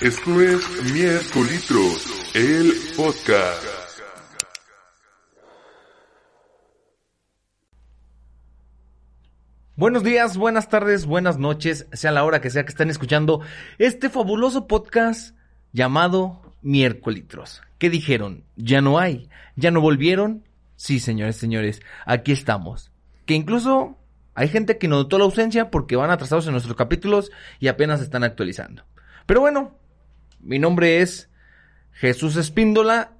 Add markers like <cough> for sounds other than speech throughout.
Esto es Miércolitros, el podcast. Buenos días, buenas tardes, buenas noches, sea la hora que sea que estén escuchando este fabuloso podcast llamado Miércolitros. ¿Qué dijeron? ¿Ya no hay? ¿Ya no volvieron? Sí, señores, señores, aquí estamos. Que incluso hay gente que notó la ausencia porque van atrasados en nuestros capítulos y apenas están actualizando. Pero bueno, mi nombre es Jesús Espíndola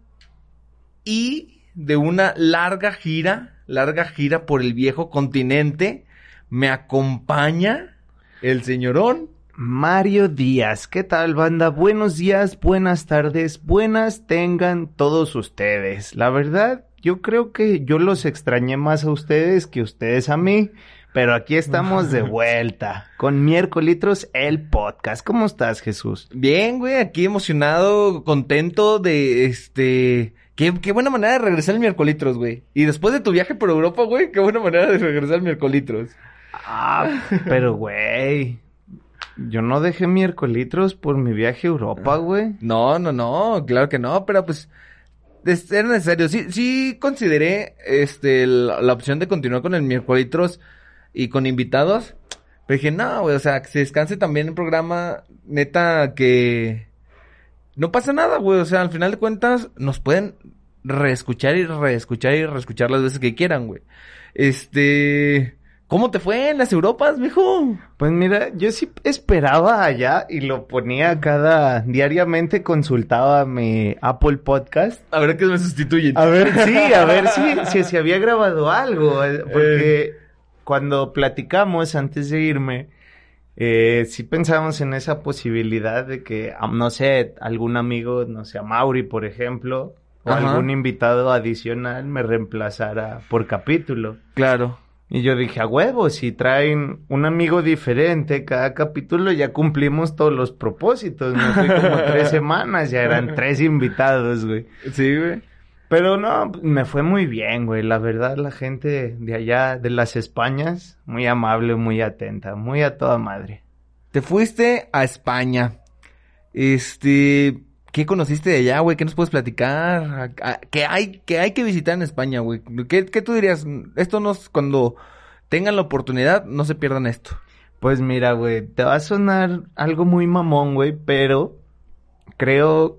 y de una larga gira, larga gira por el viejo continente, me acompaña el señorón Mario Díaz. ¿Qué tal, banda? Buenos días, buenas tardes, buenas tengan todos ustedes. La verdad, yo creo que yo los extrañé más a ustedes que ustedes a mí. Pero aquí estamos de <laughs> vuelta con Miércolitros, el podcast. ¿Cómo estás, Jesús? Bien, güey, aquí emocionado, contento de este. Qué, qué buena manera de regresar al miércolitros, güey. Y después de tu viaje por Europa, güey, qué buena manera de regresar al miércolitros. Ah, pero güey. Yo no dejé miércolitros por mi viaje a Europa, güey. No, no, no, claro que no, pero pues es- era necesario. Sí, sí consideré este la, la opción de continuar con el miércolitros y con invitados. Pero dije, no, güey, o sea, que se descanse también el programa, neta, que no pasa nada, güey. O sea, al final de cuentas, nos pueden reescuchar y reescuchar y reescuchar las veces que quieran, güey. Este. ¿Cómo te fue en las Europas, mijo? Pues mira, yo sí esperaba allá y lo ponía cada diariamente consultaba mi Apple Podcast A ver qué me sustituyen. A ver, sí, a ver si, si se había grabado algo. eh, Porque cuando platicamos antes de irme, eh, sí pensábamos en esa posibilidad de que, no sé, algún amigo, no sé, a Mauri, por ejemplo, o Ajá. algún invitado adicional me reemplazara por capítulo. Claro. Y yo dije, a huevo, si traen un amigo diferente cada capítulo, ya cumplimos todos los propósitos. Me fui como tres <laughs> semanas, ya eran tres invitados, güey. Sí, güey. Pero no, me fue muy bien, güey. La verdad, la gente de allá, de las Españas, muy amable, muy atenta, muy a toda madre. Te fuiste a España. Este, ¿qué conociste de allá, güey? ¿Qué nos puedes platicar? ¿A- a- ¿Qué hay, qué hay que visitar en España, güey? ¿Qué, qué tú dirías? Esto nos, cuando tengan la oportunidad, no se pierdan esto. Pues mira, güey, te va a sonar algo muy mamón, güey, pero creo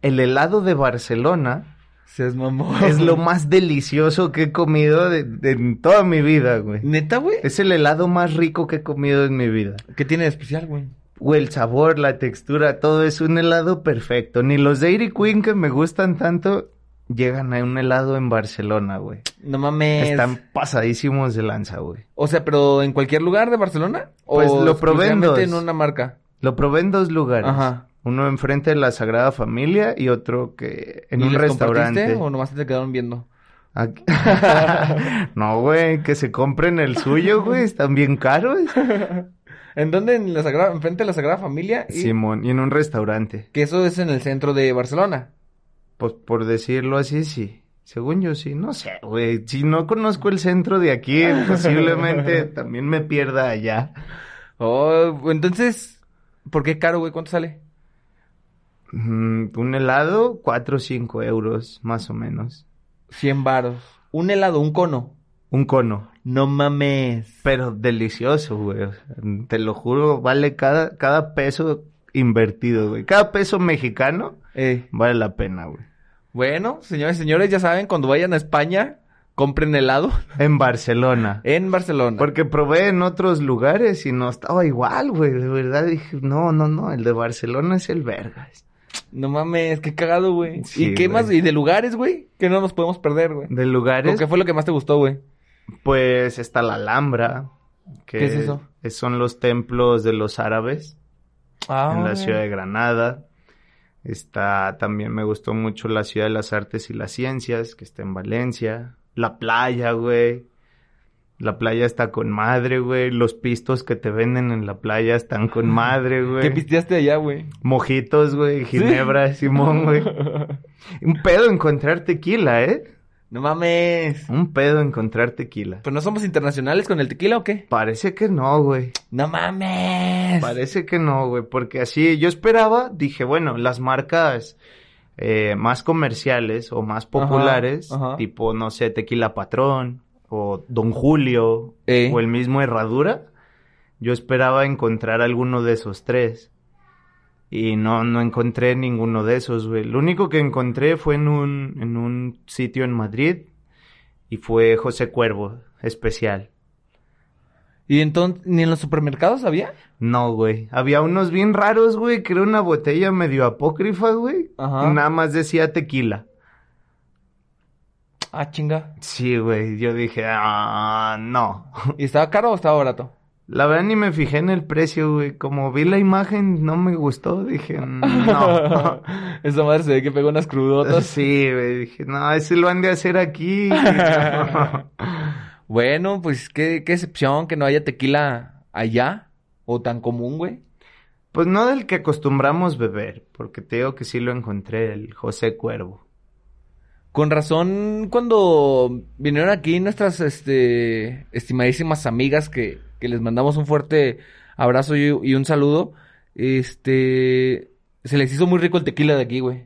el helado de Barcelona Seas mamón. es lo más delicioso que he comido de, de- en toda mi vida, güey. ¿Neta, güey? Es el helado más rico que he comido en mi vida. ¿Qué tiene de especial, güey? Güey, el sabor, la textura, todo es un helado perfecto. Ni los Dairy Queen que me gustan tanto llegan a un helado en Barcelona, güey. No mames. Están pasadísimos de lanza, güey. O sea, pero en cualquier lugar de Barcelona? Pues ¿O lo probé en dos. en una marca? Lo probé en dos lugares. Ajá. Uno enfrente de la Sagrada Familia y otro que en ¿Y un les restaurante. o nomás te quedaron viendo? Aquí- <laughs> no, güey, que se compren el suyo, güey. Están bien caros. <laughs> ¿En dónde? En la Sagrada, enfrente de la Sagrada Familia. Y Simón, y en un restaurante. que eso es en el centro de Barcelona. Pues por decirlo así, sí. Según yo sí, no sé, güey. Si no conozco el centro de aquí, <laughs> posiblemente también me pierda allá. Oh, entonces, ¿por qué caro, güey? ¿Cuánto sale? Mm, un helado, cuatro o cinco euros, más o menos. 100 varos. Un helado, un cono. Un cono. No mames. Pero delicioso, güey. o sea, te lo juro, vale cada, cada peso invertido, güey. Cada peso mexicano Eh, vale la pena, güey. bueno, señores y señores, ya saben, cuando vayan a España, compren helado <laughs> En Barcelona. en Barcelona. Porque probé en otros lugares y no estaba igual, güey. De verdad dije, no, no, no, el de Barcelona es el vergas. No mames, qué cagado, güey. Sí, ¿Y qué güey. más? ¿Y de lugares, güey? Que no nos podemos perder, güey. De ¿Con lugares, ¿Qué fue lo que más te gustó, güey? pues está la Alhambra. Que ¿Qué es eso? son los templos de los árabes Ah, en la ciudad de Granada. Está, también me gustó mucho la ciudad de las artes y las ciencias, que está en Valencia. La playa, güey. La playa está con madre, güey. Los pistos que te venden en la playa están con <laughs> madre, güey. ¿Qué pisteaste allá, güey? Mojitos, güey. Ginebra, <laughs> Simón, güey. Un pedo encontrar tequila, ¿eh? No mames. Un pedo encontrar tequila. ¿Pero no somos internacionales con el tequila o qué? Parece que no, güey. No mames. Parece que no, güey, porque así yo esperaba, dije, bueno, las marcas eh, más comerciales o más populares, ajá. tipo, no sé, Tequila Patrón o Don Julio Eh. o el mismo Herradura, yo esperaba encontrar alguno de esos tres. Y no, no encontré ninguno de esos, güey. Lo único que encontré fue en un, en un sitio en Madrid y fue José Cuervo, especial. ¿Y entonces ni en los supermercados había? No, güey. Había unos bien raros, güey, que era una botella medio apócrifa, güey. Ajá. Y nada más decía tequila. Ah, chinga. Sí, güey. Yo dije, ah, no. ¿Y estaba caro o estaba barato? La verdad ni me fijé en el precio, güey. Como vi la imagen, no me gustó. Dije, no. <laughs> Esa madre se ve que pega unas crudotas. sí, güey. Dije, no, ese lo han de hacer aquí. <laughs> Bueno, pues qué, qué excepción que no haya tequila allá o tan común, güey. pues no del que acostumbramos beber, porque te digo que sí lo encontré, el José Cuervo. Con razón, cuando vinieron aquí nuestras este, estimadísimas amigas que, que les mandamos un fuerte abrazo y, y un saludo, este, se les hizo muy rico el tequila de aquí, güey.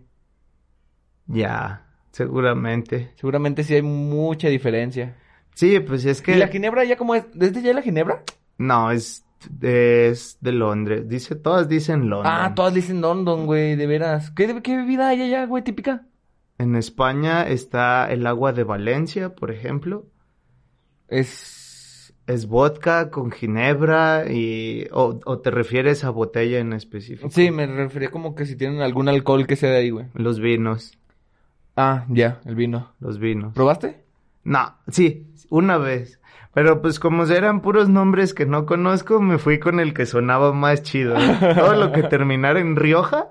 Ya, seguramente. Seguramente sí hay mucha diferencia. Sí, pues es que... ¿Y la ginebra ya cómo es? ¿Desde ya la ginebra? No, es, es de Londres. Dice, todas dicen Londres. Ah, todas dicen London, güey, de veras. ¿Qué, qué bebida hay allá, güey, típica? En España está el agua de Valencia, por ejemplo. Es... Es vodka con ginebra y... O, o te refieres a botella en específico. Sí, me refería como que si tienen algún alcohol que sea de ahí, güey. Los vinos. Ah, ya, el vino. Los vinos. ¿Probaste? No, sí, una vez. Pero pues como eran puros nombres que no conozco, me fui con el que sonaba más chido. <laughs> Todo lo que terminara en Rioja,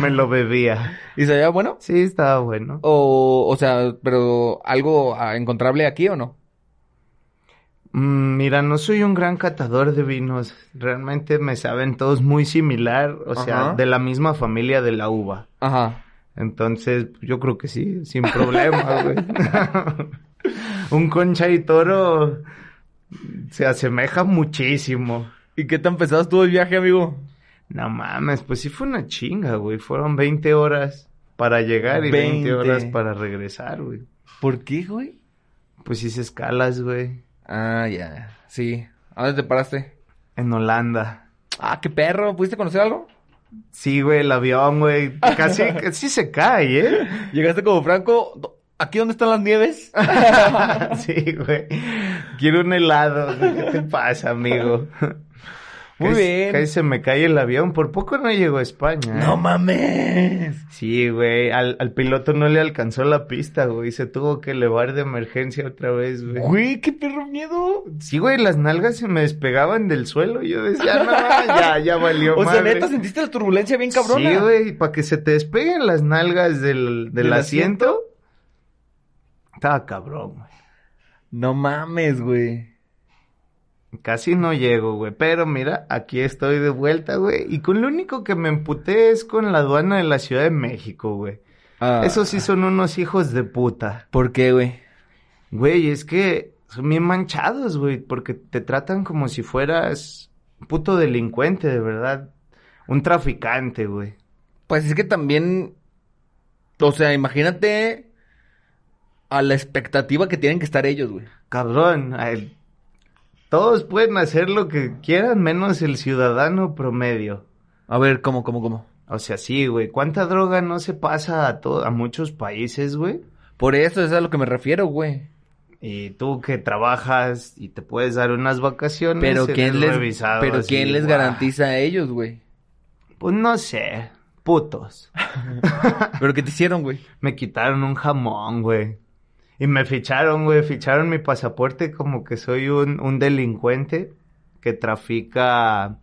me lo bebía. ¿Y sabía bueno? Sí, estaba bueno. O, o sea, pero algo ah, encontrable aquí o no? Mm, mira, no soy un gran catador de vinos. Realmente me saben todos muy similar, o sea, de la misma familia de la uva. Ajá. Entonces, yo creo que sí, sin problema, güey. <laughs> <laughs> un concha y toro se asemeja muchísimo. ¿Y qué tan pesado estuvo el viaje, amigo? No mames, pues sí fue una chinga, güey. Fueron 20 horas para llegar y 20, 20. horas para regresar, güey. ¿Por qué, güey? Pues hice escalas, güey. Ah, ya. Sí. ¿A dónde te paraste? En Holanda. Ah, qué perro. ¿Pudiste conocer algo? Sí, güey, el avión, güey. Casi, <laughs> casi se cae, ¿eh? Llegaste como Franco. ¿Aquí dónde están las nieves? <laughs> sí, güey. Quiero un helado. ¿Qué te pasa, amigo? Muy Casi- bien. Casi se me cae el avión. Por poco no llegó a España. ¿eh? ¡No mames! Sí, güey. Al, al piloto no le alcanzó la pista, güey. Se tuvo que elevar de emergencia otra vez, güey. Güey, qué perro miedo. Sí, güey, las nalgas se me despegaban del suelo. Yo decía, no, ya, ya valió <laughs> O sea, madre". neta, sentiste la turbulencia bien cabrona. Sí, güey, para que se te despeguen las nalgas del, del, ¿Del asiento. Estaba cabrón, güey. No mames, güey. Casi no llego, güey. Pero mira, aquí estoy de vuelta, güey. Y con lo único que me emputé es con la aduana de la Ciudad de México, güey. Ah, Esos sí son unos hijos de puta. ¿Por qué, güey? Güey, es que son bien manchados, güey. Porque te tratan como si fueras un puto delincuente, de verdad. Un traficante, güey. Pues es que también. O sea, imagínate a la expectativa que tienen que estar ellos, güey. Cabrón, todos pueden hacer lo que quieran menos el ciudadano promedio. A ver, ¿cómo, cómo, cómo? O sea, sí, güey. ¿Cuánta droga no se pasa a, to- a muchos países, güey? Por eso es a lo que me refiero, güey. Y tú que trabajas y te puedes dar unas vacaciones. Pero ¿quién les, revisado pero así, ¿quién les guau. garantiza a ellos, güey? Pues no sé. Putos. <laughs> ¿Pero qué te hicieron, güey? Me quitaron un jamón, güey. Y me ficharon, güey. Ficharon mi pasaporte como que soy un, un delincuente. que trafica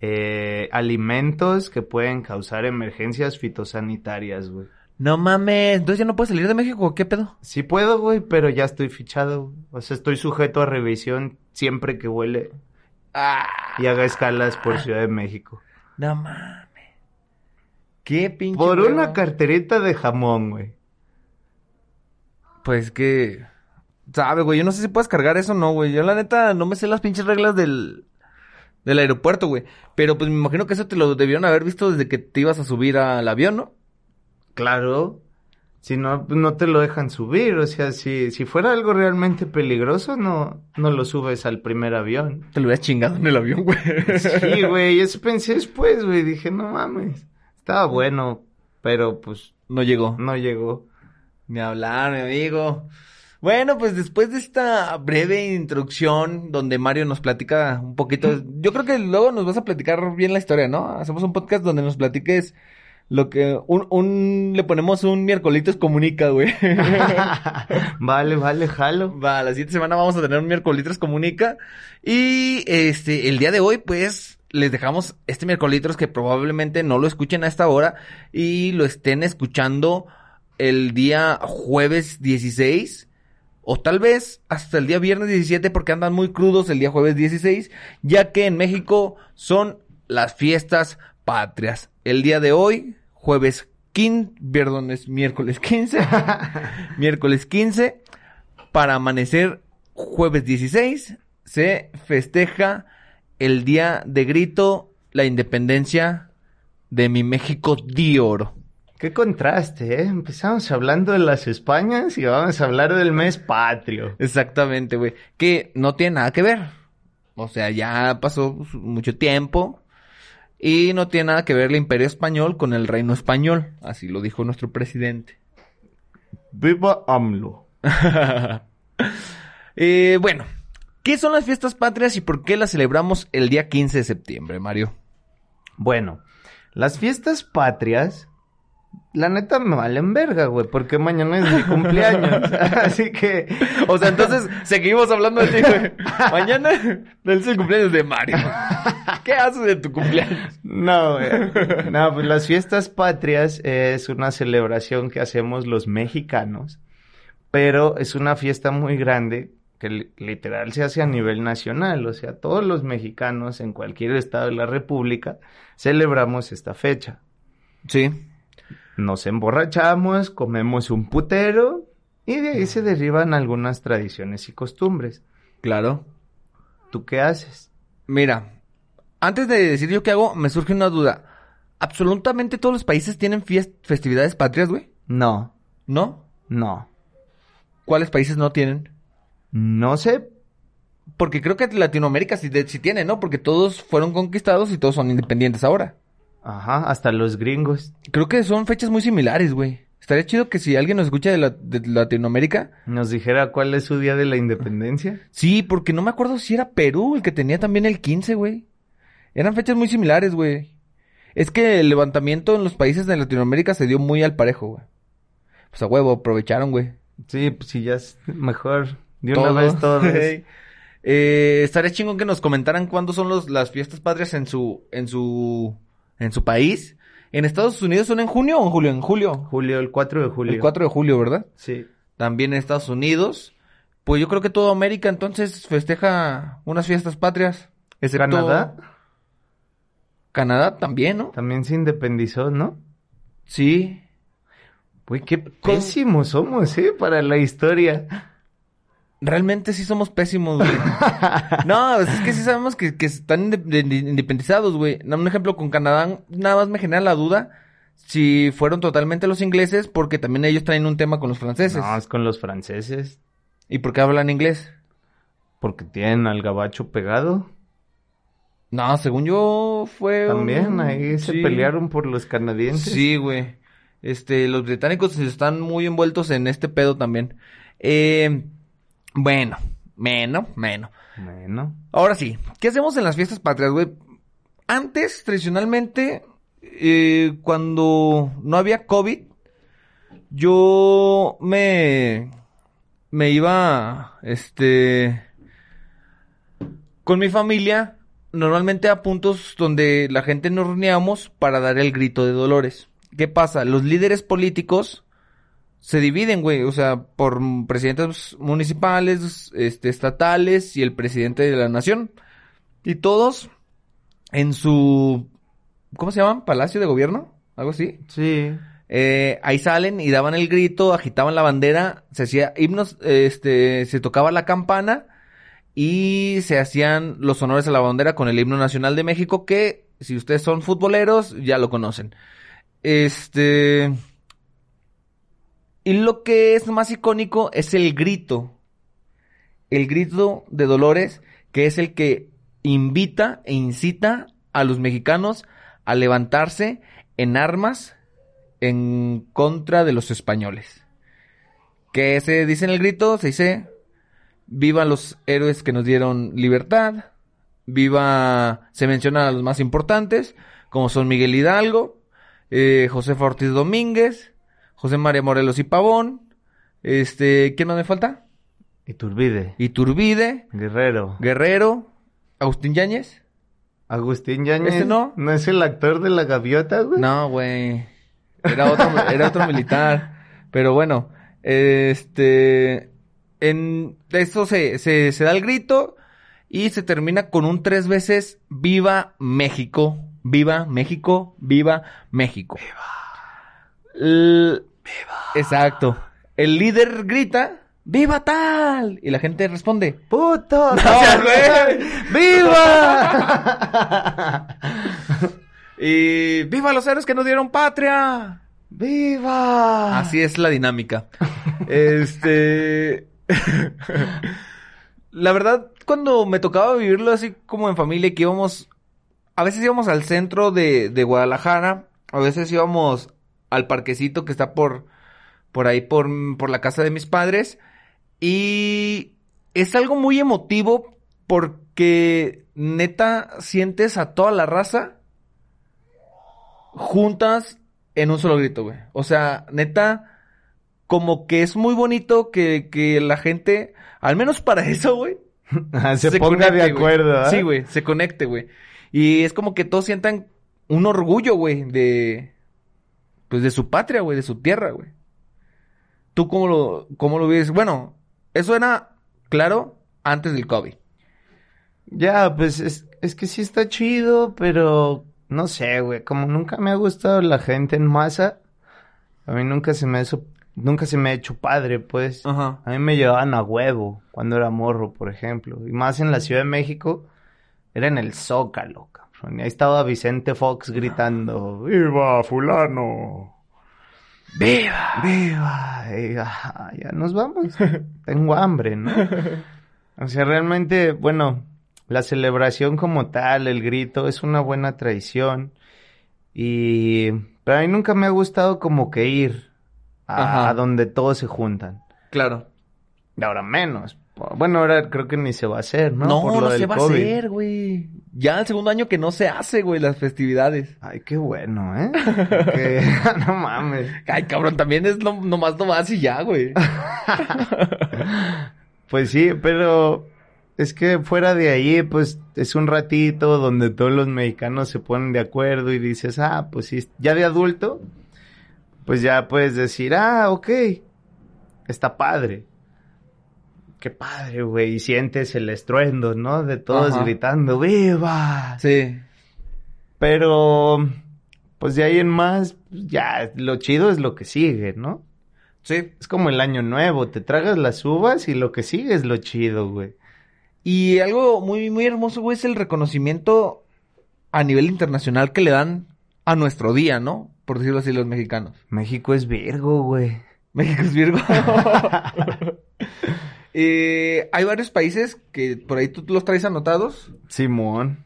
eh, alimentos que pueden causar emergencias fitosanitarias, güey. No mames, entonces ya no puedes salir de México, ¿qué pedo? Sí puedo, güey, pero ya estoy fichado. O sea, estoy sujeto a revisión siempre que huele Ah, y haga escalas por Ciudad de México. no mames. Qué pinche. Por huevo. una carterita de jamón, güey. Pues que. Sabe, güey, yo no sé si puedes cargar eso o no, güey. Yo la neta no me sé las pinches reglas del. Del aeropuerto, güey. Pero pues me imagino que eso te lo debieron haber visto desde que te ibas a subir al avión, ¿no? Claro. Si no, pues, no te lo dejan subir. O sea, si, si fuera algo realmente peligroso, no, no lo subes al primer avión. Te lo hubieras chingado en el avión, güey. Sí, güey, eso pensé después, güey. Dije, no mames. Estaba bueno, pero pues No llegó. no llegó. Ni hablar, mi amigo. Bueno, pues después de esta breve introducción donde Mario nos platica un poquito, yo creo que luego nos vas a platicar bien la historia, ¿no? Hacemos un podcast donde nos platiques lo que un, un le ponemos un miércoles comunica, güey. <laughs> <laughs> vale, vale, jalo. Va, la siguiente semana vamos a tener un miércoles comunica y este el día de hoy pues les dejamos este miércoles que probablemente no lo escuchen a esta hora y lo estén escuchando el día jueves 16 o tal vez hasta el día viernes 17 porque andan muy crudos el día jueves 16, ya que en México son las fiestas patrias. El día de hoy, jueves 15, perdón, es miércoles 15, <laughs> miércoles 15, para amanecer jueves 16, se festeja el día de grito, la independencia de mi México de oro. Qué contraste, ¿eh? Empezamos hablando de las Españas y vamos a hablar del mes patrio. Exactamente, güey. Que no tiene nada que ver. O sea, ya pasó mucho tiempo. Y no tiene nada que ver el imperio español con el reino español. Así lo dijo nuestro presidente. Viva AMLO. <laughs> Eh, bueno, ¿qué son las fiestas patrias y por qué las celebramos el día 15 de septiembre, Mario? Bueno, las fiestas patrias, la neta me valen verga, güey, porque mañana es mi cumpleaños. <laughs> Así que, O sea, entonces seguimos hablando de ti, güey. Mañana es el cumpleaños de Mario. ¿Qué haces de tu cumpleaños? no, güey. No, pues las fiestas patrias es una celebración que hacemos los mexicanos, pero es una fiesta muy grande que li- literal se hace a nivel nacional, o sea, todos los mexicanos en cualquier estado de la República celebramos esta fecha. Sí. Nos emborrachamos, comemos un putero y de ahí se derivan algunas tradiciones y costumbres. Claro. ¿Tú qué haces? Mira, antes de decir yo qué hago, me surge una duda. ¿Absolutamente todos los países tienen festividades patrias, güey? No, ¿No? no. ¿Cuáles países no tienen? No sé. Porque creo que Latinoamérica sí, de- sí tiene, ¿no? Porque todos fueron conquistados y todos son independientes ahora. Ajá, hasta los gringos. Creo que son fechas muy similares, güey. Estaría chido que si alguien nos escucha de, la- de Latinoamérica, Nos dijera cuál es su día de la independencia. sí, porque no me acuerdo si era Perú el que tenía también el 15, güey. Eran fechas muy similares, güey. Es que el levantamiento en los países de Latinoamérica se dio muy al parejo, güey. Pues a huevo, aprovecharon, güey. Sí, pues sí, ya es mejor. De una Todo. vez todos. <laughs> eh, estaría chingón que nos comentaran cuándo son los, las fiestas patrias en su, en su, en su país. En Estados Unidos son en junio o en julio, en julio. Julio, el 4 de julio. El 4 de julio, ¿verdad? Sí. También en Estados Unidos. Pues yo creo que toda América entonces festeja unas fiestas patrias. Excepto Canadá Canadá también, ¿no? también se independizó, ¿no? Sí. Güey, qué pésimos somos, ¿eh? Para la historia. Realmente sí somos pésimos, güey. <laughs> no, es que sí sabemos que, que están inde- de- independizados, güey. Un ejemplo con Canadá, nada más me genera la duda si fueron totalmente los ingleses, porque también ellos traen un tema con los franceses. No, es con los franceses. ¿Y por qué hablan inglés? Porque tienen al gabacho pegado. No, según yo fue... un- También ahí se pelearon por los canadienses. Sí, güey. Este, los británicos están muy envueltos en este pedo también. Eh, bueno, menos, menos. Bueno. Ahora sí, ¿qué hacemos en las fiestas patrias, güey? Antes, tradicionalmente, eh, cuando no había COVID, yo me, me iba, este, con mi familia, normalmente a puntos donde la gente nos reuníamos para dar el grito de dolores. ¿Qué pasa? Los líderes políticos se dividen, güey, o sea, por presidentes municipales, este, estatales y el presidente de la nación. Y todos en su, ¿cómo se llaman? Palacio de gobierno, algo así. Sí. Eh, ahí salen y daban el grito, agitaban la bandera, se hacía himnos, este, se tocaba la campana y se hacían los honores a la bandera con el himno nacional de México que si ustedes son futboleros ya lo conocen. Este y lo que es más icónico es el grito. El grito de Dolores, que es el que invita e incita a los mexicanos a levantarse en armas en contra de los españoles. ¿Qué se dice en el grito? Se dice, viva los héroes que nos dieron libertad, viva, se mencionan a los más importantes, como son Miguel Hidalgo, eh, José Ortiz Domínguez, José María Morelos y Pavón, este, ¿quién más me falta? Iturbide. Iturbide, Guerrero. Guerrero, Agustín Yáñez. Agustín Yáñez. ¿Ese no? ¿No es el actor de la gaviota, güey? No, güey. Era otro, <laughs> era otro militar. Pero bueno, este, en eso se, se, se da el grito y se termina con un tres veces Viva México, Viva México, Viva México. Viva. Viva. Exacto. El líder grita, ¡Viva tal! Y la gente responde, ¡Puto! ¡No, <laughs> güey! ¡Viva! <laughs> y ¡Viva los héroes que nos dieron patria! ¡Viva! Así es la dinámica. <laughs> este. la verdad, cuando me tocaba vivirlo así como en familia, que íbamos. A veces íbamos al centro de, de Guadalajara, a veces íbamos al parquecito que está por. por ahí, por, por la casa de mis padres. Y es algo muy emotivo porque neta sientes a toda la raza juntas en un solo grito, güey. O sea, neta, como que es muy bonito que, que la gente, al menos para <laughs> eso, güey. se, ponga de acuerdo, ¿eh? Sí, güey, se conecte, güey. Y es como que todos sientan un orgullo, güey, de, pues de su patria, güey, de su tierra, güey. ¿Tú cómo lo, cómo lo ves? Bueno, eso era, claro, antes del COVID. Ya, pues es, es que sí está chido, pero no sé, güey, como nunca me ha gustado la gente en masa, a mí nunca se me hizo, nunca se me ha hecho padre, pues. Ajá. A mí me llevaban a huevo cuando era morro, por ejemplo. Y más en la Ciudad de México, era en el Zócalo, cabrón. Y ahí estaba Vicente Fox gritando, ¡Viva fulano! ¡Viva! ¡Viva! Ah, ya nos vamos. <laughs> Tengo hambre, ¿no? O sea, realmente, bueno, la celebración como tal, el grito, es una buena tradición. Y... Pero a mí nunca me ha gustado como que ir a donde todos se juntan. Claro. Y ahora menos. Bueno, ahora creo que ni se va a hacer, ¿no? No, Por lo no del se va a hacer, güey. Ya el segundo año que no se hace, güey, las festividades. Ay, qué bueno, ¿eh? Que- <laughs> no mames. Ay, cabrón, también es lo, nomás no vas y ya, güey. <laughs> Pues sí, pero es que fuera de ahí, pues es un ratito donde todos los mexicanos se ponen de acuerdo y dices, ah, pues sí, ya de adulto, pues ya puedes decir, ah, ok, está padre. Qué padre, güey, y sientes el estruendo, ¿no? De todos Ajá. gritando, ¡viva! Sí. Pero, pues de ahí en más, ya, lo chido es lo que sigue, ¿no? Sí. Es como el año nuevo, te tragas las uvas y lo que sigue es lo chido, güey. Y algo muy, muy hermoso, güey, es el reconocimiento a nivel internacional que le dan a nuestro día, ¿no? Por decirlo así, los mexicanos. México es Virgo, güey. México es Virgo. <laughs> Eh, hay varios países que por ahí tú los traes anotados Simón.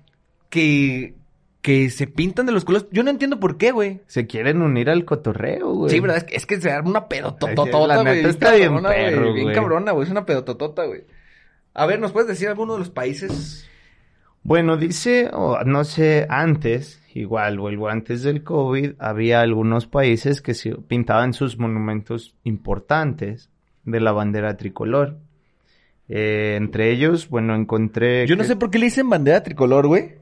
que, que se pintan de los culos. Yo no entiendo por qué, güey. Se quieren unir al cotorreo, güey. Sí, verdad, es que, es que se arma una pedototota, La güey. neta está bien cabrona, güey, perro, Bien güey. cabrona, güey. Es una pedototota, güey. A ver, ¿nos puedes decir alguno de los países? Bueno, dice, o no sé, antes, igual, vuelvo antes del COVID, había algunos países que se pintaban sus monumentos importantes de la bandera tricolor. Eh, entre ellos, bueno, encontré... Yo no que- sé por qué le dicen bandera tricolor, güey.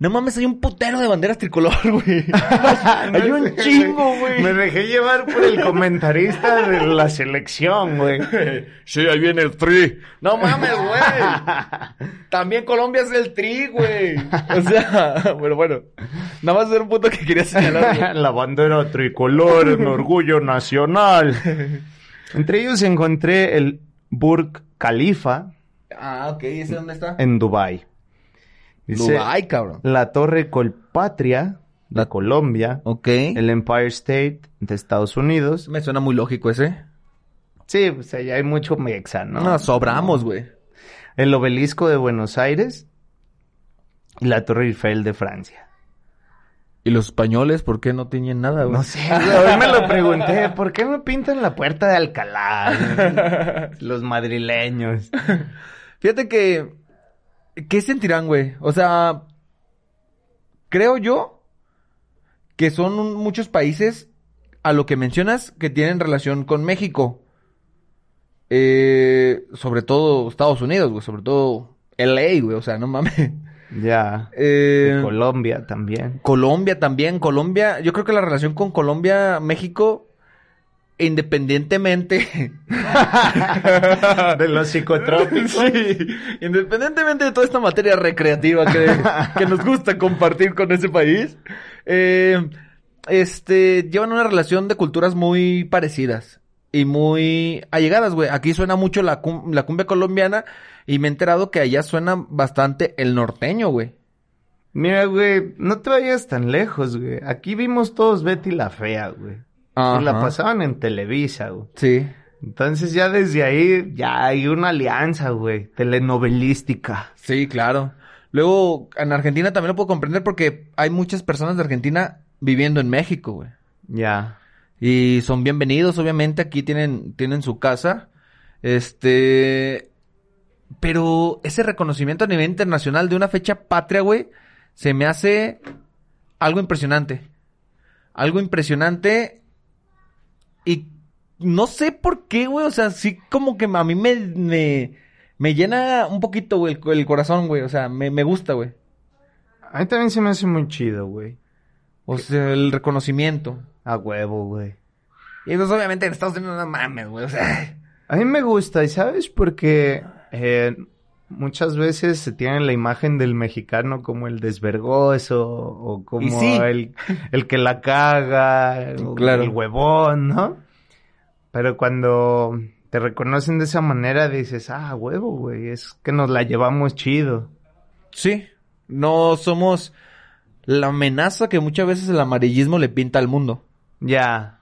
No mames, hay un putero de banderas tricolor, <laughs> güey. <laughs> hay un chingo, güey. Me dejé llevar por el comentarista de la selección, güey. <laughs> Sí, ahí viene el tri. No mames, güey. También Colombia es el tri, güey. O sea, bueno, bueno. Nada más era un punto que quería señalar. güey. la bandera tricolor en orgullo nacional. Entre ellos encontré el Burj Khalifa Ah, ok. ¿Ese dónde está? en Dubai. Dice, Dubái, cabrón. la Torre Colpatria de Colombia, Ok. el Empire State de Estados Unidos. Me suena muy lógico ese. Sí, pues allá hay mucho mexa, ¿no? No, sobramos, güey. El Obelisco de Buenos Aires y la Torre Eiffel de Francia. ¿Y los españoles por qué no tenían nada, güey? No sé, güey, hoy me lo pregunté, ¿por qué me pintan la puerta de Alcalá? güey? Los madrileños. Fíjate que... ¿Qué sentirán, güey? O sea... Creo yo... Que son un- muchos países... A lo que mencionas... Que tienen relación con México. Eh, sobre todo Estados Unidos, güey. Sobre todo... LA, güey. O sea, no mames. Ya. Eh, Colombia también. Colombia también. Colombia... Yo creo que la relación con Colombia... México... Independientemente... <laughs> De los psicotrópicos. Sí, independientemente de toda esta materia recreativa que, que nos gusta compartir con ese país, eh, este, llevan una relación de culturas muy parecidas y muy allegadas, güey. Aquí suena mucho la, cum- la cumbia colombiana y me he enterado que allá suena bastante el norteño, güey. Mira, güey, no te vayas tan lejos, güey. Aquí vimos todos Betty la Fea, güey. Y la pasaban en Televisa, güey. Sí. Entonces ya desde ahí ya hay una alianza, güey, telenovelística. Sí, claro. Luego, en Argentina también lo puedo comprender porque hay muchas personas de Argentina viviendo en México, güey. Ya. Y son bienvenidos, obviamente, aquí tienen, tienen su casa. Este. Pero ese reconocimiento a nivel internacional de una fecha patria, güey, se me hace algo impresionante. Algo impresionante. Y no sé por qué, güey. O sea, sí como que a mí me, me, me llena un poquito, güey, el, el corazón, güey. O sea, me, me gusta, güey. A mí también se me hace muy chido, güey. O sea, el reconocimiento. A huevo, güey. Y pues obviamente en Estados Unidos no mames, güey. O sea. A mí me gusta, ¿y sabes? Porque eh, muchas veces se tiene la imagen del mexicano como el desvergoso o como sí. el, el que la caga, o Claro. el huevón, ¿no? Pero cuando te reconocen de esa manera dices, ah, huevo, güey, es que nos la llevamos chido. Sí, no somos la amenaza que muchas veces el amarillismo le pinta al mundo. Ya,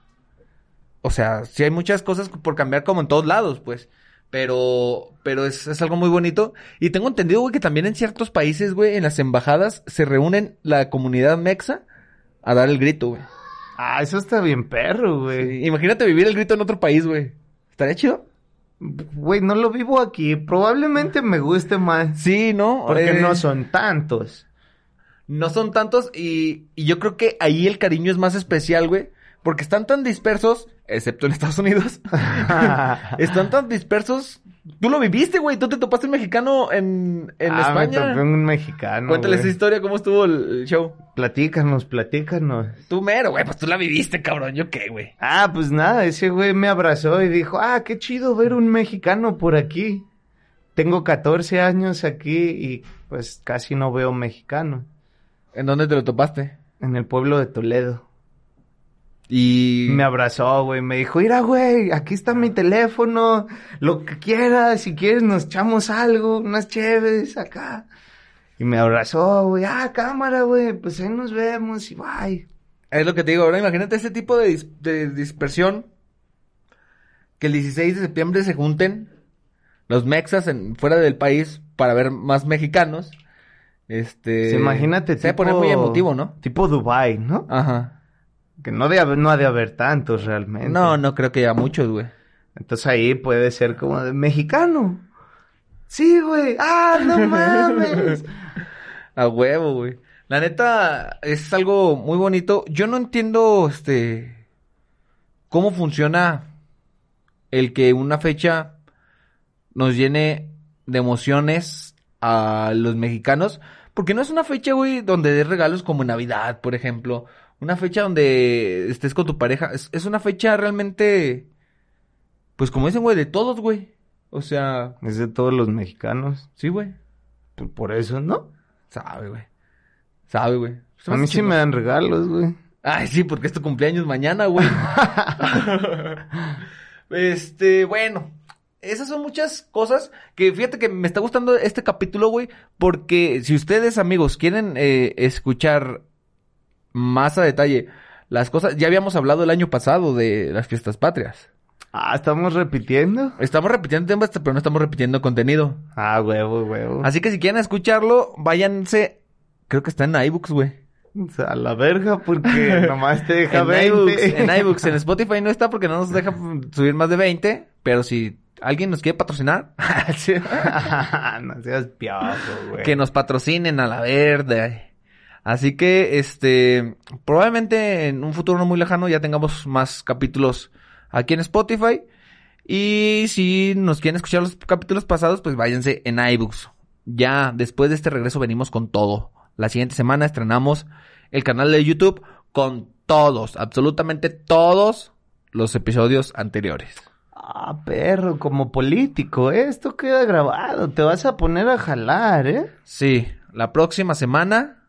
O sea, sí hay muchas cosas por cambiar como en todos lados, pues. Pero, pero es, es algo muy bonito. Y tengo entendido, güey, que también en ciertos países, güey, en las embajadas se reúnen la comunidad mexa a dar el grito, güey. ah, eso está bien perro, güey. Imagínate vivir el grito en otro país, güey. ¿Estaría chido? Güey, no lo vivo aquí, probablemente me guste más. Sí, ¿no? Porque Eh, no son tantos. No son tantos y, y yo creo que ahí el cariño es más especial, güey. Porque están tan dispersos, excepto en Estados Unidos. <laughs> están tan dispersos. Tú lo viviste, güey. Tú te topaste un mexicano en, en ah, me topé un mexicano. Cuéntales esa historia, cómo estuvo el, el show. Platícanos, platícanos. Tú mero, güey. Pues tú la viviste, cabrón. ¿Yo qué, güey? Ah, pues nada, ese güey me abrazó y dijo, ah, qué chido ver un mexicano por aquí. Tengo 14 años aquí y pues casi no veo mexicano. ¿En dónde te lo topaste? En el pueblo de Toledo. Y... Me abrazó, güey, me dijo, mira, güey, aquí está mi teléfono, lo que quieras, si quieres nos echamos algo, unas chéves acá. Y me abrazó, güey, ah, cámara, güey, pues ahí nos vemos y bye. Es lo que te digo, ahora imagínate ese tipo de, dis- de dispersión. Que el 16 de septiembre se junten los mexas en, fuera del país para ver más mexicanos. Este. Sí, imagínate, Se va a poner muy emotivo, ¿no? Tipo Dubai, ¿no? Ajá. Que no, de no ha de haber tantos realmente. No, no creo que haya muchos, güey. Entonces ahí puede ser como de mexicano. Sí, güey. Ah, no <laughs> mames. A huevo, güey. La neta, es algo muy bonito. Yo no entiendo, este, cómo funciona el que una fecha nos llene de emociones a los mexicanos. Porque no es una fecha, güey, donde des regalos como Navidad, por ejemplo. Una fecha donde estés con tu pareja. Es, es una fecha realmente, pues como dicen, güey, de todos, güey. O sea, Es de todos los mexicanos. sí, güey. Por- Por eso, ¿no? Sabe, güey. Sabe, güey. A mí sí me dan regalos, güey. Ay, sí, porque es tu cumpleaños mañana, güey. <laughs> este, bueno. Esas son muchas cosas que fíjate que me está gustando este capítulo, güey, porque si ustedes, amigos, quieren eh, escuchar más a detalle las cosas, ya habíamos hablado el año pasado de las fiestas patrias. Ah, ¿estamos repitiendo? Estamos repitiendo temas, pero no estamos repitiendo contenido. Ah, huevo, huevo. Así que si quieren escucharlo, váyanse. Creo que está en iBooks, güey. A la verga, porque <laughs> nomás te deja en 20. iBooks, en iBooks, en <laughs> Spotify no está porque no nos deja subir más de 20, pero si alguien nos quiere patrocinar, Sí. <laughs> no seas piazo, güey. que nos patrocinen a la verde. Así que, este, probablemente en un futuro no muy lejano ya tengamos más capítulos aquí en Spotify. Y si nos quieren escuchar los capítulos pasados, pues váyanse en iBooks. Ya después de este regreso venimos con todo. La siguiente semana estrenamos el canal de YouTube con todos, absolutamente todos los episodios anteriores. Ah, perro, como político, ¿eh? esto queda grabado. Te vas a poner a jalar, ¿eh? Sí, la próxima semana,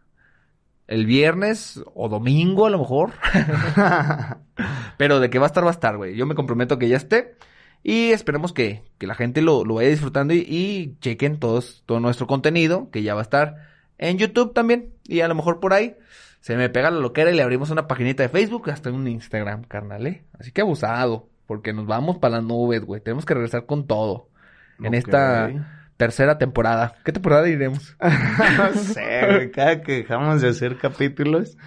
el viernes o domingo a lo mejor. <laughs> Pero de que va a estar, va a estar, güey. Yo me comprometo que ya esté. Y esperemos que, que la gente lo, lo vaya disfrutando y, y chequen todos, todo nuestro contenido, que ya va a estar en YouTube también. Y a lo mejor por ahí se me pega la loquera y le abrimos una paginita de Facebook hasta un Instagram, carnal, ¿eh? Así que abusado, porque nos vamos para las nubes, güey. Tenemos que regresar con todo en esta tercera temporada. ¿Qué temporada iremos? <laughs> no sé, güey. Cada que dejamos de hacer capítulos.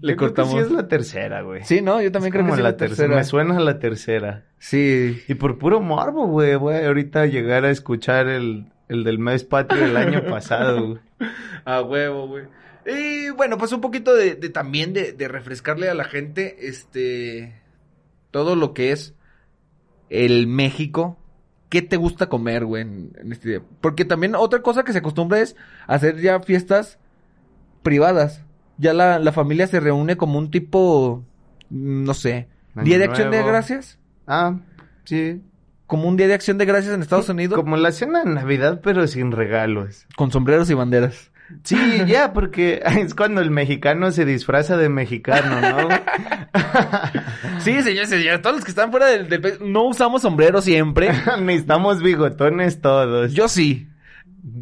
Le yo creo que cortamos. sí es la tercera, güey. Sí, no, yo también Es creo que sí la la tercera. tercera. Me suena la tercera. Sí. Y por puro morbo, güey. Voy a ahorita llegar a escuchar el, el del mes patrio del año <laughs> pasado, güey. A huevo, güey. Y bueno, pues un poquito de, de también de, de refrescarle a la gente, este, todo lo que es el México. ¿Qué te gusta comer, güey, en, en este día? Porque también otra cosa que se acostumbra es hacer ya fiestas privadas. Ya la, la familia se reúne como un tipo, mm, no sé, Año Día de Acción de. Gracias. Ah, sí. Como un Día de Acción de Gracias en Estados Unidos. Como la cena de Navidad, pero sin regalos. Con sombreros y banderas. Sí, ya, porque <laughs> es cuando el mexicano se disfraza de mexicano, ¿no? <laughs> Sí, señores, señores, todos los que están fuera del, del país, no usamos sombrero siempre. <laughs> Necesitamos bigotones todos. Yo sí.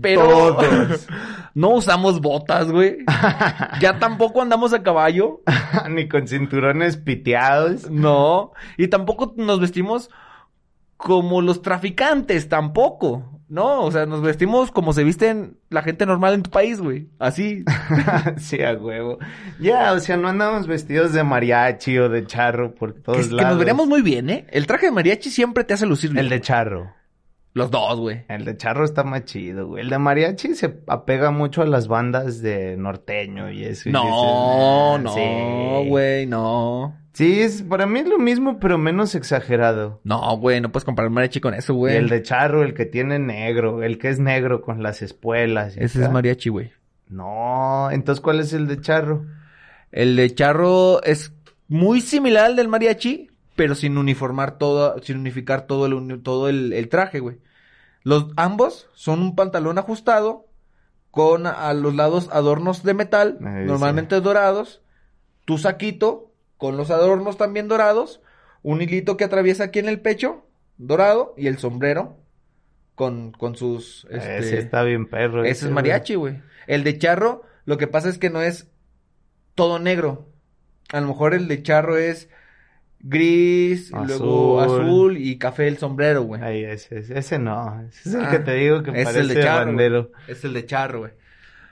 Pero Todos. no usamos botas, güey. Ya tampoco andamos a caballo. Ni con cinturones piteados. No. Y tampoco nos vestimos como los traficantes, tampoco. No, o sea, nos vestimos como se visten la gente normal en tu país, güey. Así. <laughs> sí, a huevo. Ya, o sea, no andamos vestidos de mariachi o de charro por Que, todos que lados. nos veremos muy bien, ¿eh? El traje de mariachi siempre te hace lucir bien. El de charro. Los dos, güey. El de charro está más chido, güey. El de mariachi se apega mucho a las bandas de norteño y eso. y No, dices, no, "Ah, sí". güey, no. Sí, es, para mí es lo mismo, pero menos exagerado. No, güey, no puedes comparar mariachi con eso, güey. Y el de charro, el que tiene negro, el que es negro con las espuelas. y Ese es mariachi, güey. No, entonces ¿cuál es el de charro? El de charro es muy similar al del mariachi, pero sin uniformar todo, sin unificar todo el, todo el, el traje, güey. Los ambos son un pantalón ajustado con a los lados adornos de metal, Ahí normalmente dorados, tu saquito con los adornos también dorados, un hilito que atraviesa aquí en el pecho, dorado, y el sombrero con, con sus... este, Ese está bien perro. ese es mariachi, güey. El de charro, lo que pasa es que no es todo negro. A lo mejor el de charro es gris, luego Azul. y café el sombrero, güey. Ahí, ese, ese, no. Ese es el Ah, que te digo que parece el de charro. bandero. Es el de charro, güey.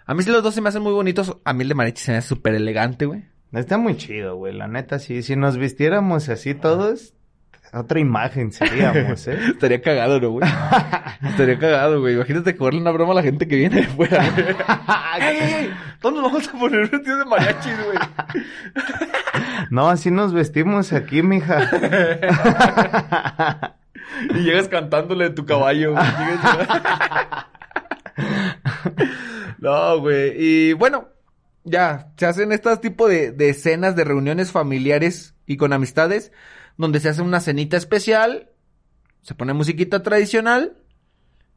A mí sí los dos se me hacen muy bonitos. A mí el de mariachi se me hace súper elegante, güey. Está muy chido, güey. La neta, sí. Si nos vistiéramos así todos, otra imagen seríamos, ¿eh? <laughs> Estaría cagado, ¿no, güey? <laughs> Estaría cagado, güey. Imagínate jugarle una broma a la gente que viene de fuera, güey. <laughs> ¡Ey, ey, ey! Todos nos vamos a poner vestidos de mariachi, güey. No, así nos vestimos aquí, mija. <laughs> y llegas cantándole de tu caballo, güey. <laughs> No, güey. Y bueno, ya, se hacen estos tipo de, de escenas de reuniones familiares y con amistades, donde se hace una cenita especial, se pone musiquita tradicional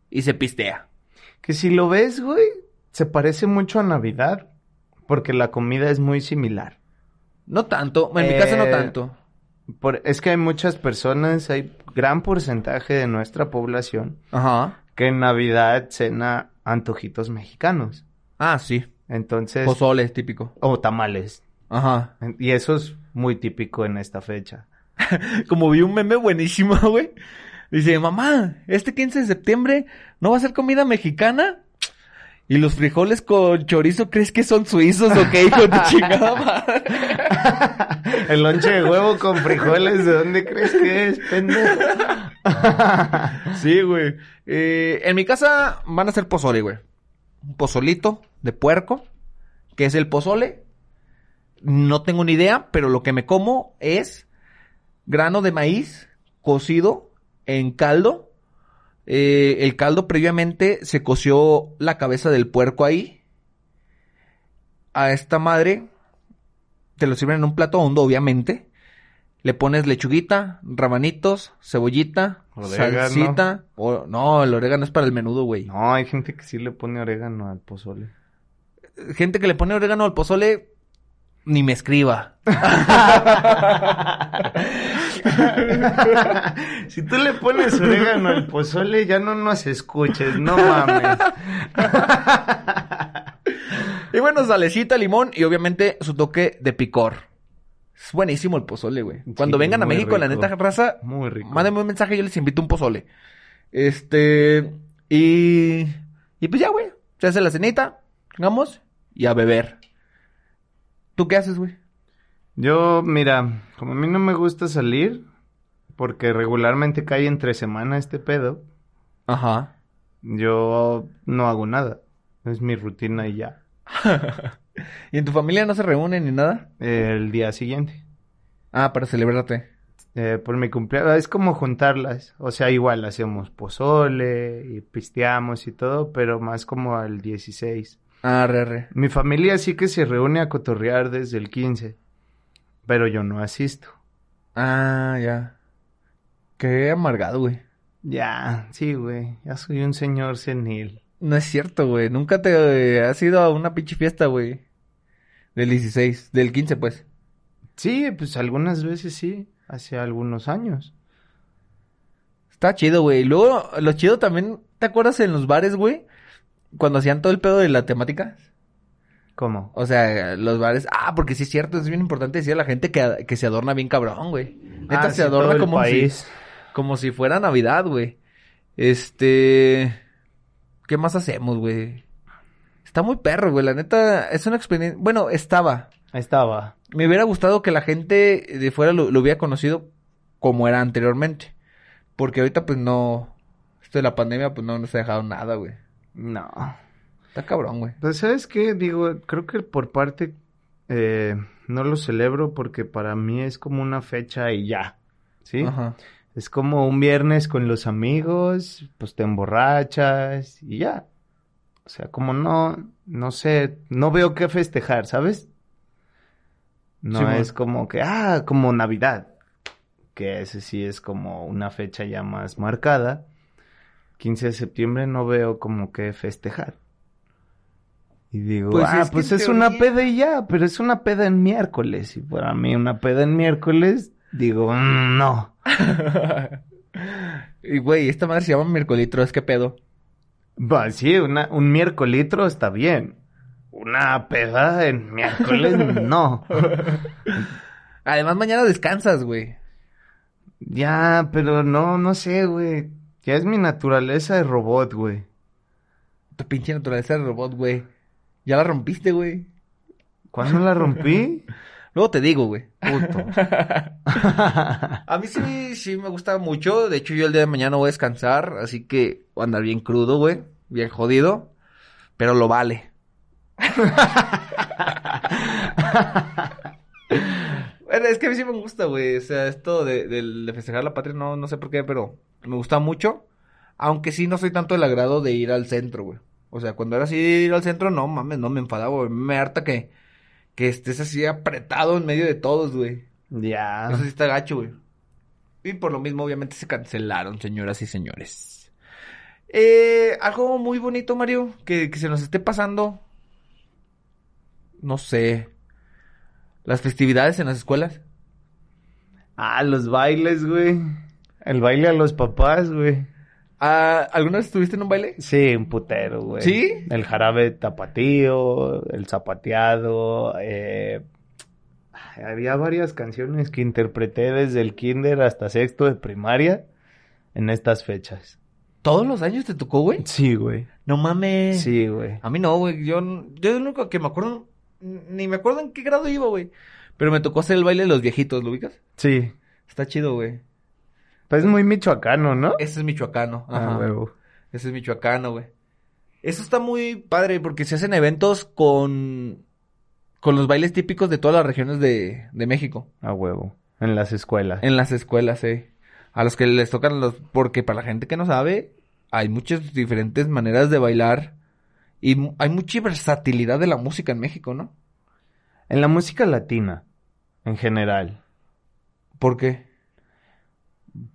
y se pistea. Que si lo ves, güey, se parece mucho a Navidad. Porque la comida es muy similar. No tanto, en mi casa no Eh, tanto. Por- es que hay muchas personas, hay gran porcentaje de nuestra población Ajá. que en Navidad cena antojitos mexicanos. Ah, sí. Entonces, Pozole, típico. o tamales. Ajá. Y eso es muy típico en esta fecha. <laughs> Como vi un meme buenísimo, <laughs> güey. Dice, mamá, este 15 de septiembre no va a ser comida mexicana. ¿Y los frijoles con chorizo crees que son suizos o qué, hijo de tu chingada madre? <laughs> El lonche de huevo con frijoles, ¿de dónde crees que es, pendejo? <laughs> Sí, güey. Eh, en mi casa van a hacer pozole, güey. Un pozolito de puerco, que es el pozole. No tengo ni idea, pero lo que me como es grano de maíz cocido en caldo. Eh, el caldo previamente se coció la cabeza del puerco ahí. A esta madre te lo sirven en un plato hondo, obviamente. Le pones lechuguita, rabanitos, cebollita, Orégano. salsita. O, no, el orégano es para el menudo, güey. No, hay gente que sí le pone orégano al pozole. Gente que le pone orégano al pozole, ni me escriba. <laughs> si tú le pones orégano al pozole, ya no nos escuches, no mames. Y bueno, salecita, limón y obviamente su toque de picor. Es buenísimo el pozole, güey. Cuando Sí, vengan a México, la neta raza, Muy rico. mándenme un mensaje, yo les invito un pozole. Este, y, y pues ya, güey. Se hace la cenita, vamos, y a beber. ¿Tú qué haces, güey? Yo, mira, como a mí no me gusta salir, porque regularmente cae entre semana este pedo, Ajá. yo no hago nada. Es mi rutina y ya. <laughs> ¿Y en tu familia no se reúnen ni nada? El día siguiente. Ah, para celebrarte. Eh, por mi cumpleaños, es como juntarlas. O sea, igual hacemos pozole y pisteamos y todo, pero más como al 16. Ah, re, re. Mi familia sí que se reúne a cotorrear desde el 15, pero yo no asisto. Ah, ya. Qué amargado, güey. Ya, sí, güey, ya soy un señor senil. No es cierto, güey. Nunca te eh, has ido a una pinche fiesta, güey. Del 16, del 15, pues. Sí, pues algunas veces sí, hace algunos años. Está chido, güey. Y luego, lo chido también, ¿te acuerdas en los bares, güey? Cuando hacían todo el pedo de la temática. ¿Cómo? O sea, los bares. Ah, porque sí es cierto, es bien importante decir a la gente que, que se adorna bien cabrón, güey. Neta Ah, se sí, adorna todo el como si, país. como si fuera Navidad, güey. Este. ¿Qué más hacemos, güey? Está muy perro, güey. La neta, es una experiencia. Bueno, estaba. Estaba. Me hubiera gustado que la gente de fuera lo, lo hubiera conocido como era anteriormente. Porque ahorita, pues no. Esto de la pandemia, pues no nos ha dejado nada, güey. No. Está cabrón, güey. Pues, ¿sabes qué? Digo, creo que por parte eh, no lo celebro porque para mí es como una fecha y ya. ¿Sí? Ajá. Es como un viernes con los amigos, pues te emborrachas y ya. O sea, como no, no sé, no veo qué festejar, ¿sabes? No Sí, es como que, ah, como Navidad, que ese sí es como una fecha ya más marcada. 15 de septiembre no veo como que festejar. Y digo, Pues ah, es pues es una peda y ya, pero es una peda en miércoles. Y para mí una peda en miércoles, digo, mm, no. <laughs> y, güey, esta madre se llama Mircolitro, ¿es qué pedo? Va, sí, una, un miércolitro está bien. Una peda en miércoles, <laughs> no. Además, mañana descansas, güey. Ya, pero no, no sé, güey. Ya es mi naturaleza de robot, güey. Tu pinche naturaleza de robot, güey. Ya la rompiste, güey. ¿Cuándo la rompí? <laughs> Luego te digo, güey. Puto. <laughs> A mí sí, sí me gusta mucho. De hecho, yo el día de mañana voy a descansar. Así que voy a andar bien crudo, güey. Bien jodido. Pero lo vale. <laughs> bueno, es que a mí sí me gusta, güey. O sea, esto de, del- de festejar la patria, no, no sé por qué, pero Me gusta mucho. Aunque sí no soy tanto del agrado de ir al centro, güey. O sea, cuando era así de ir al centro, no mames, no me enfadaba, güey. Me harta que, que estés así apretado en medio de todos, güey. Ya. Eso sí está gacho, güey. Y por lo mismo, obviamente, se cancelaron, señoras y señores. Eh, algo muy bonito, Mario, que, que se nos esté pasando. No sé. Las festividades en las escuelas. Ah, los bailes, güey. El baile a los papás, güey. Ah, ¿Alguna vez estuviste en un baile? Sí, un putero, güey. ¿Sí? El jarabe tapatío, el zapateado, eh... Había varias canciones que interpreté desde el kinder hasta sexto de primaria en estas fechas. ¿Todos los años te tocó, güey? Sí, güey. No mames. Sí, güey. A mí no, güey. Yo, yo lo único que me acuerdo, ni me acuerdo en qué grado iba, güey. Pero me tocó hacer el baile de los viejitos, ¿lo ubicas? Sí. Está chido, güey. Pues es muy michoacano, ¿no? Ese es michoacano. Ajá. Ah, huevo. Ese es michoacano, güey. Eso está muy padre porque se hacen eventos con, con los bailes típicos de todas las regiones de, de México. A huevo. En las escuelas. En las escuelas, sí. A los que les tocan los... Porque para la gente que no sabe, hay muchas diferentes maneras de bailar. Y hay mucha versatilidad de la música en México, ¿no? En la música latina, en general. ¿Por qué?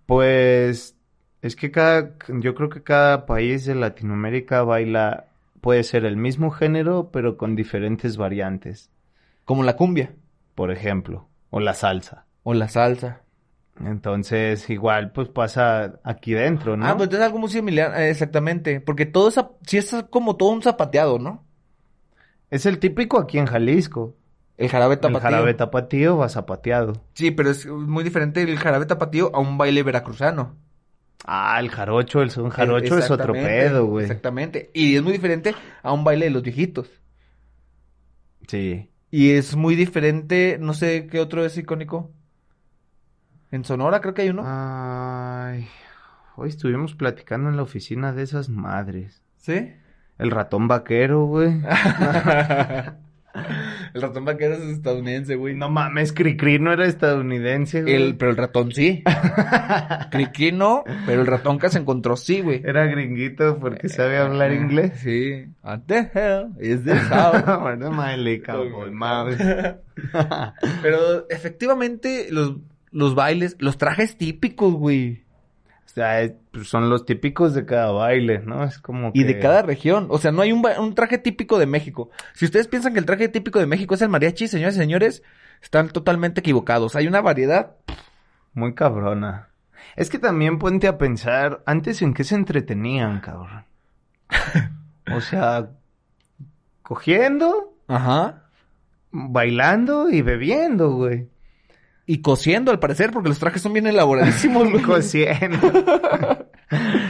Pues es que cada, yo creo que cada país de Latinoamérica baila, puede ser el mismo género, pero con diferentes variantes, Como la cumbia por ejemplo, o la salsa. o la salsa. Entonces, igual, pues pasa aquí dentro, ¿no? Ah, pues es algo muy similar, eh, exactamente. Porque todo es, sí es como todo un zapateado, ¿no? Es el típico aquí en Jalisco. El jarabe El tapatío. jarabe tapatío va zapateado. Sí, pero es muy diferente el jarabe tapatío a un baile veracruzano. Ah, el jarocho, el son jarocho es otro pedo, güey. Exactamente. Y es muy diferente a un baile de los viejitos. Sí. Y es muy diferente, no sé qué otro es icónico. En Sonora creo que hay uno. Ay, hoy estuvimos platicando en la oficina de esas madres. ¿Sí? El ratón vaquero, güey. <laughs> el ratón vaquero es estadounidense, güey. No mames, Cricri no era estadounidense, güey. El, pero el ratón sí. <laughs> Criqui no, pero el ratón que se encontró sí, güey. Era gringuito porque sabe hablar inglés. Sí. What the hell is this house? <laughs> Madre, cabrón, <laughs> madre. Pero efectivamente, los, los bailes, los trajes típicos, güey. O sea, es- pues, son los típicos de cada baile, ¿no? Es como Y de que- cada región. O sea, no hay un, ba- un traje típico de México. Si ustedes piensan que el traje típico de México es el mariachi, señores y señores, están totalmente equivocados. Hay una variedad. Muy cabrona. Es que también ponte a pensar, antes en qué se entretenían, cabrón. O sea, cogiendo, <laughs> Ajá. bailando y bebiendo, güey. Y cosiendo, al parecer, porque los trajes son bien elaboradísimos, <laughs> güey. Cosiendo. <laughs>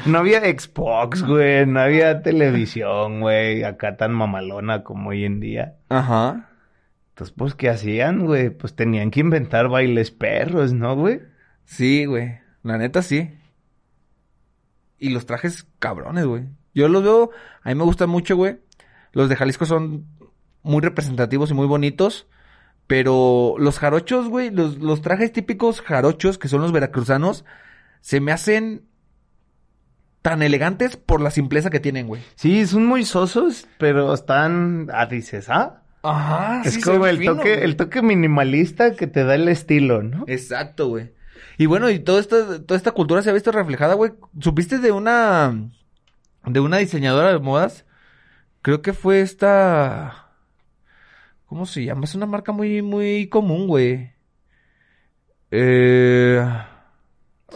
No había Xbox, güey. No había televisión, güey. Acá tan mamalona como hoy en día. Ajá. Entonces, pues, ¿qué hacían, güey? Pues tenían que inventar bailes perros, ¿no, güey? Sí, güey. La neta, sí. Y los trajes cabrones, güey. Yo los veo, a mí me gustan mucho, güey. Los de Jalisco son muy representativos y muy bonitos. Pero los jarochos, güey, los, los trajes típicos jarochos, que son los veracruzanos, se me hacen tan elegantes por la simpleza que tienen, güey. Sí, son muy sosos, pero están... Ah, dices, ¿ah? Ajá. es como el toque, el toque minimalista que te da el estilo, ¿no? Exacto, güey. Y bueno, y toda esta, toda esta cultura se ha visto reflejada, güey. ¿Supiste de una, de una diseñadora de modas? Creo que fue esta, ¿cómo se llama? Es una marca muy, muy común, güey. Eh,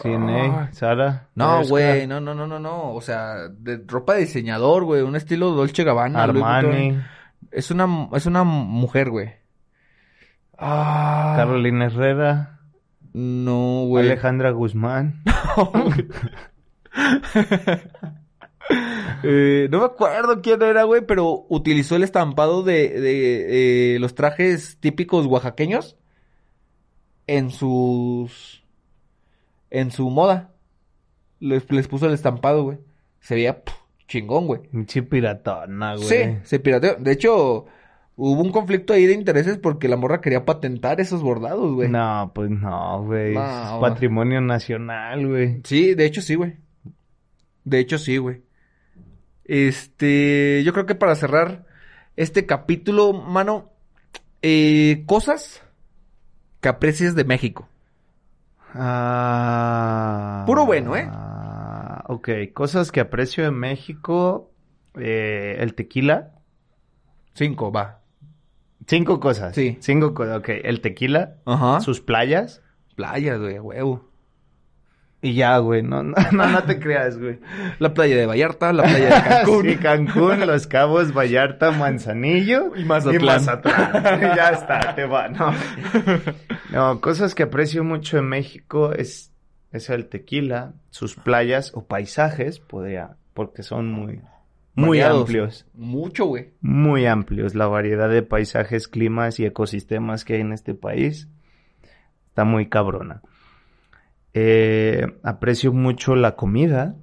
Ay. Sara. no, Bershka, güey, no, no, no, no, no. O sea, de ropa de diseñador, güey. Un estilo Dolce Gabbana. Armani. Es una, es una mujer, güey. Ah, Carolina Herrera, no, güey. Alejandra Guzmán. <laughs> <laughs> <laughs> Eh, no me acuerdo quién era, güey, pero utilizó el estampado de, de, eh, los trajes típicos oaxaqueños en sus... en su moda. Les, les puso el estampado, güey. Se veía chingón, güey. Pinche piratona, güey. Sí, se pirateó. De hecho, Hubo un conflicto ahí de intereses porque la morra quería patentar esos bordados, güey. No, pues no, güey. No, es güey. patrimonio nacional, güey. Sí, de hecho sí, güey. De hecho sí, güey. Este, yo creo que para cerrar este capítulo, mano, eh, cosas que aprecies de México. Ah. Puro bueno, ¿eh? Ah, ok, cosas que aprecio de México. eh, el tequila. Cinco, va. Cinco cosas. Sí. Cinco cosas. Ok, el tequila. Ajá. Sus playas. Playas, güey, huevo. Y ya, güey. No, <laughs> no, no, te creas, güey. La playa de Vallarta, la playa de <laughs> Cancún. Sí, Cancún, Los Cabos, Vallarta, Manzanillo. Y Mazatlán. Y Mazatlán. ya está, te va, no. <laughs> No, cosas que aprecio mucho en México es, es el tequila, sus playas o paisajes, podría, porque son muy, muy Variados. amplios. Mucho, güey. Muy amplios. La variedad de paisajes, climas y ecosistemas que hay en este país está muy cabrona. Eh, aprecio mucho la comida.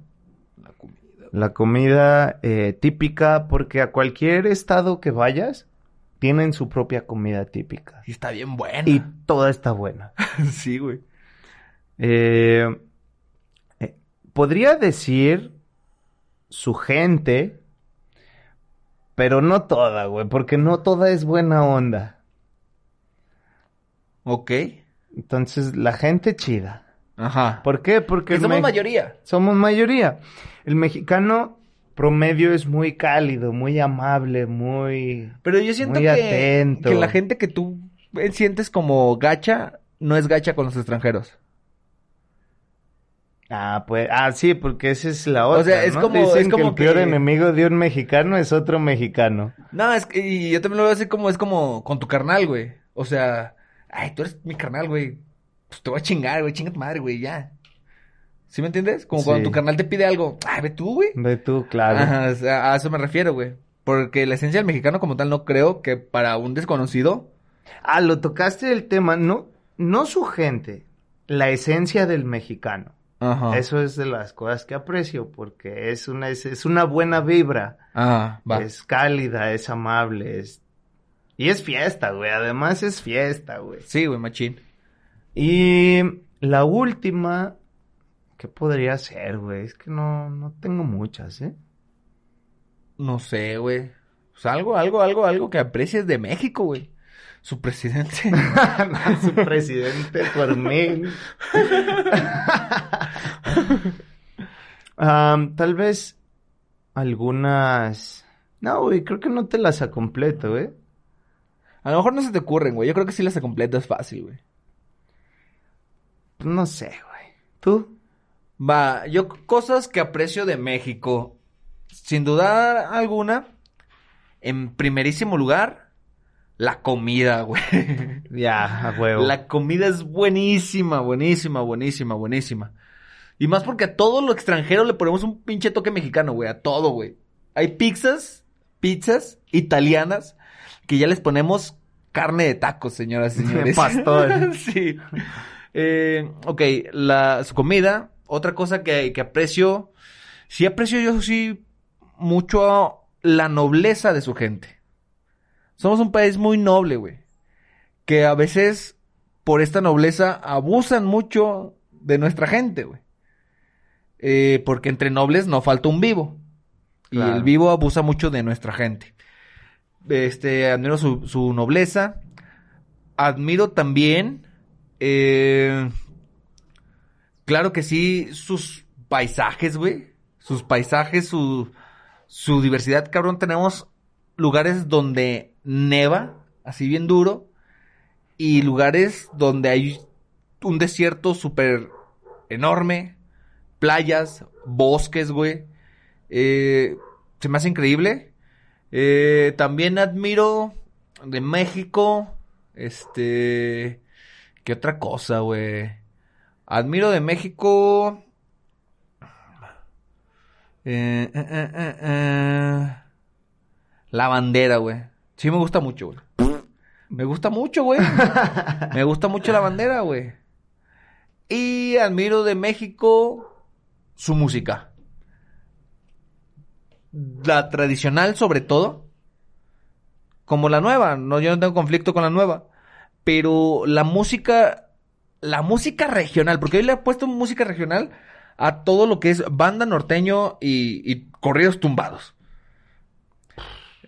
La comida. La comida eh, típica, porque a cualquier estado que vayas, tienen su propia comida típica. Sí, está bien buena. Y toda está buena. <laughs> sí, güey. Eh, podría decir su gente, pero no toda, güey, porque no toda es buena onda. Ok. Entonces, la gente chida. Ajá. ¿Por qué? Porque somos mayoría. Somos mayoría. El mexicano promedio es muy cálido, muy amable, muy... Pero yo siento Muy que, atento. que la gente que tú sientes como gacha, no es gacha con los extranjeros. Ah, pues, ah, sí, porque esa es la otra. sea, es ¿no? como- Dicen es como que el peor que- enemigo de un mexicano es otro mexicano. No, es que, y yo también lo veo así como, es como con tu carnal, güey. O sea, ay, tú eres mi carnal, güey. Pues te voy a chingar, güey, chinga tu madre, güey, ya. ¿Sí me entiendes? Como cuando tu carnal te pide algo, ay, ve tú, güey. Ve tú, claro. Ajá, a eso me refiero, güey. Porque la esencia del mexicano como tal no creo que para un desconocido... Ah, lo tocaste el tema, no, no su gente, la esencia del mexicano. Ajá. Eso es de las cosas que aprecio, porque es una, es, es una buena vibra. Ajá, va. Es cálida, es amable, es... Y es fiesta, güey. Además es fiesta, güey. Sí, güey, machín. Y la última, ¿qué podría ser, güey? Es que no, no tengo muchas, ¿eh? No sé, güey. Pues algo, algo, algo, algo que aprecies de México, güey. Su presidente. <laughs> <laughs> Su presidente por <laughs> mí. Tal vez algunas... No, güey, creo que no te las completo, ¿eh? A lo mejor no se te ocurren, güey. Yo creo que sí las completa es fácil, güey. No sé, güey. ¿Tú? Va, yo cosas que aprecio de México. Sin dudar alguna, en primerísimo lugar, la comida, <laughs> güey. Ya, a huevo. La comida es buenísima, buenísima, buenísima, buenísima. Y más porque a todo lo extranjero le ponemos un pinche toque mexicano, güey. A todo, güey. Hay pizzas, pizzas italianas que ya les ponemos carne de tacos, señoras y <laughs> señores. Pastor. <laughs> sí. Eh, ok, la, su comida. Otra cosa que, que aprecio. Sí aprecio yo sí mucho la nobleza de su gente. Somos un país muy noble, güey. Que a veces, por esta nobleza, abusan mucho de nuestra gente, güey. Eh, porque entre nobles no falta un vivo. Y el vivo abusa mucho de nuestra gente. Este, admiro su, su nobleza. Admiro también, eh, claro que sí, sus paisajes, güey. Sus paisajes, su, su diversidad, cabrón. Tenemos lugares donde neva, así bien duro. Y lugares donde hay un desierto súper enorme. Playas, bosques, güey. Eh, se me hace increíble. Eh, también admiro de México. Este. ¿Qué otra cosa, güey? Admiro de México. Eh, eh, eh, eh. La bandera, güey. Sí me gusta mucho, güey. Me gusta mucho, güey. Me gusta mucho la bandera, güey. Y admiro de México su música. La tradicional, sobre todo. como la nueva. No, yo no tengo conflicto con la nueva. Pero la música, la música regional, porque hoy le he puesto música regional a todo lo que es banda norteño y, y corridos tumbados.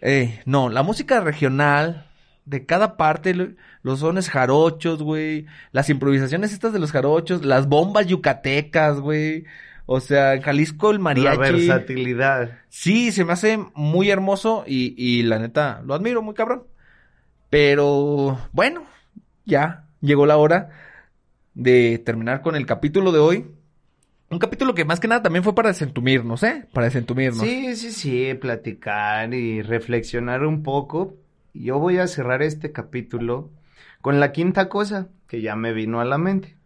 Eh, no, la música regional de cada parte, lo- los sones jarochos, güey, las improvisaciones estas de los jarochos, las bombas yucatecas, güey. O sea, en Jalisco el La mariachi. versatilidad. Sí, se me hace muy hermoso y, y la neta, lo admiro muy cabrón. Pero bueno, ya llegó la hora de terminar con el capítulo de hoy. Un capítulo que más que nada también fue para desentumirnos, ¿eh? Para desentumirnos. Sí, sí, sí, platicar y reflexionar un poco. Yo voy a cerrar este capítulo con la quinta cosa que ya me vino a la mente.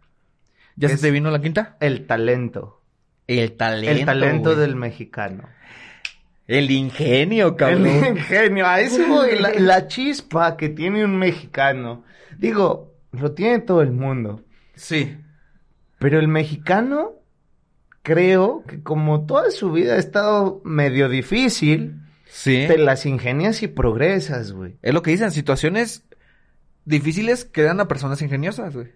¿Ya se te vino la quinta? El talento. El talento. el talento güey. del mexicano. El ingenio, cabrón. El ingenio, a eso la chispa que tiene un mexicano. Digo, lo tiene todo el mundo. Sí. Pero el mexicano, creo que como toda su vida ha estado medio difícil, Sí. te las ingenias y progresas, güey. Es lo que dicen, situaciones difíciles crean a personas ingeniosas, güey.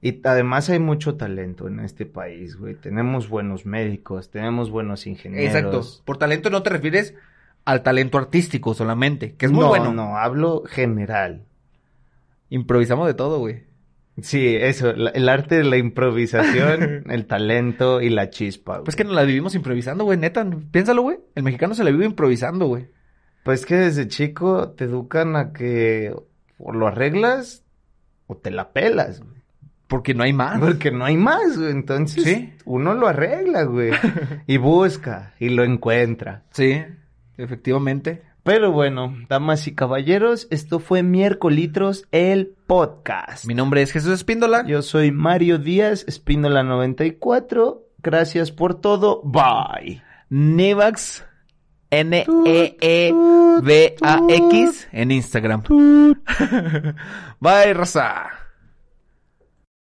Y además hay mucho talento en este país, güey. Tenemos buenos médicos, tenemos buenos ingenieros. Exacto. Por talento no te refieres al talento artístico solamente, que es muy no, bueno. No, hablo general. Improvisamos de todo, güey. Sí, eso, la- el arte de la improvisación, <laughs> el talento y la chispa. güey. Pues que nos la vivimos improvisando, güey, neta. Piénsalo, güey. El mexicano se la vive improvisando, güey. Pues que desde chico te educan a que o lo arreglas o te la pelas, güey. Porque no hay más. Porque no hay más, güey. Entonces, Sí. uno lo arregla, güey. <laughs> y busca y lo encuentra. Sí, efectivamente. Pero bueno, damas y caballeros, esto fue Miércolitros, el podcast. Mi nombre es Jesús Espíndola. Yo soy Mario Díaz, Espíndola 94. Gracias por todo. Bye. Nevax. N-E-E-V-A-X en Instagram. <laughs> Bye, Rosa.